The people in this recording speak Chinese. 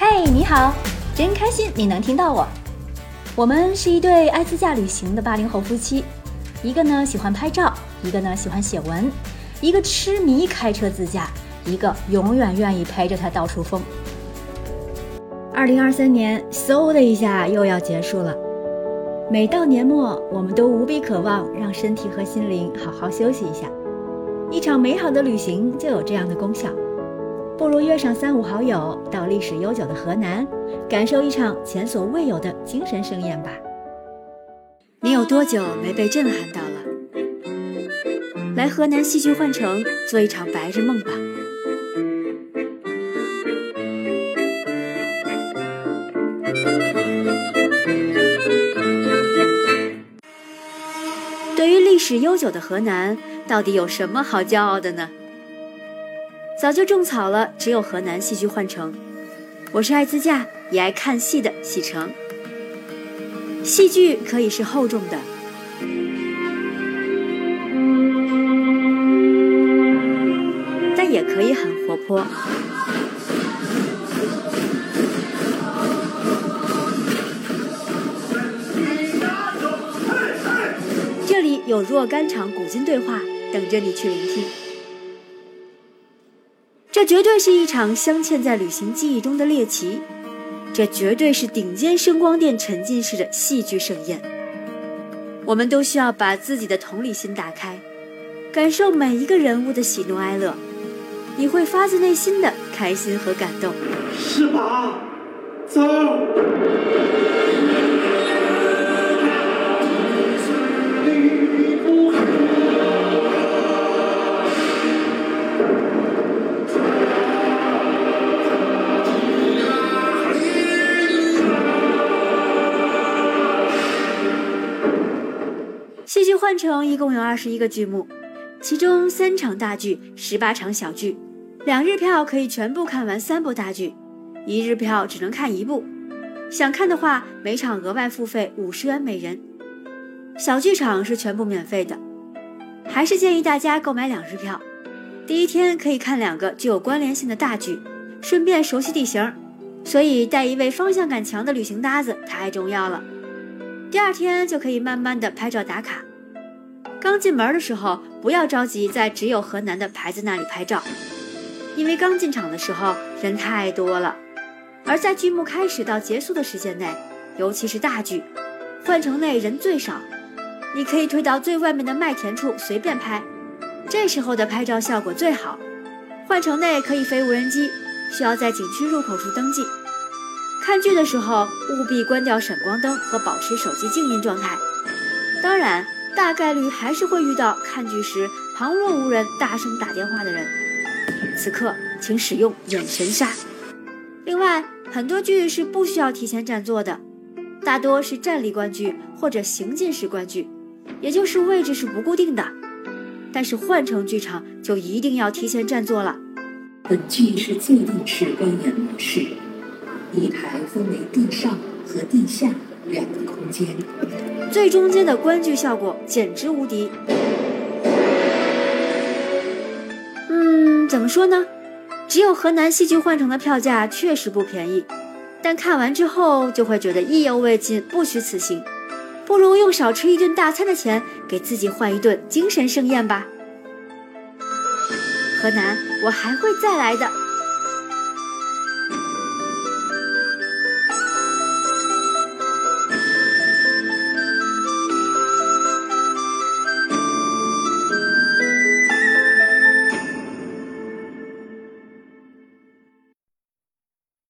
嘿，你好，真开心你能听到我。我们是一对爱自驾旅行的八零后夫妻，一个呢喜欢拍照，一个呢喜欢写文，一个痴迷开车自驾，一个永远愿意陪着他到处疯。二零二三年嗖的一下又要结束了，每到年末，我们都无比渴望让身体和心灵好好休息一下。一场美好的旅行就有这样的功效，不如约上三五好友到历史悠久的河南，感受一场前所未有的精神盛宴吧。你有多久没被震撼到了？来河南戏剧幻城做一场白日梦吧。对于历史悠久的河南。到底有什么好骄傲的呢？早就种草了，只有河南戏剧幻城。我是爱自驾也爱看戏的喜成。戏剧可以是厚重的，但也可以很活泼。这里有若干场古今对话。等着你去聆听，这绝对是一场镶嵌在旅行记忆中的猎奇，这绝对是顶尖声光电沉浸式的戏剧盛宴。我们都需要把自己的同理心打开，感受每一个人物的喜怒哀乐，你会发自内心的开心和感动。是吧？走。换成一共有二十一个剧目，其中三场大剧，十八场小剧。两日票可以全部看完三部大剧，一日票只能看一部。想看的话，每场额外付费五十元每人。小剧场是全部免费的，还是建议大家购买两日票。第一天可以看两个具有关联性的大剧，顺便熟悉地形，所以带一位方向感强的旅行搭子太重要了。第二天就可以慢慢的拍照打卡。刚进门的时候，不要着急在只有河南的牌子那里拍照，因为刚进场的时候人太多了。而在剧目开始到结束的时间内，尤其是大剧，换城内人最少，你可以推到最外面的麦田处随便拍，这时候的拍照效果最好。换城内可以飞无人机，需要在景区入口处登记。看剧的时候务必关掉闪光灯和保持手机静音状态。当然。大概率还是会遇到看剧时旁若无人、大声打电话的人，此刻请使用眼神杀。另外，很多剧是不需要提前占座的，大多是站立观剧或者行进式观剧，也就是位置是不固定的。但是换成剧场就一定要提前占座了。本剧是坐定式观演模式，一台分为地上和地下两个空间。最中间的观剧效果简直无敌。嗯，怎么说呢？只有河南戏剧幻城的票价确实不便宜，但看完之后就会觉得意犹未尽，不虚此行。不如用少吃一顿大餐的钱，给自己换一顿精神盛宴吧。河南，我还会再来的。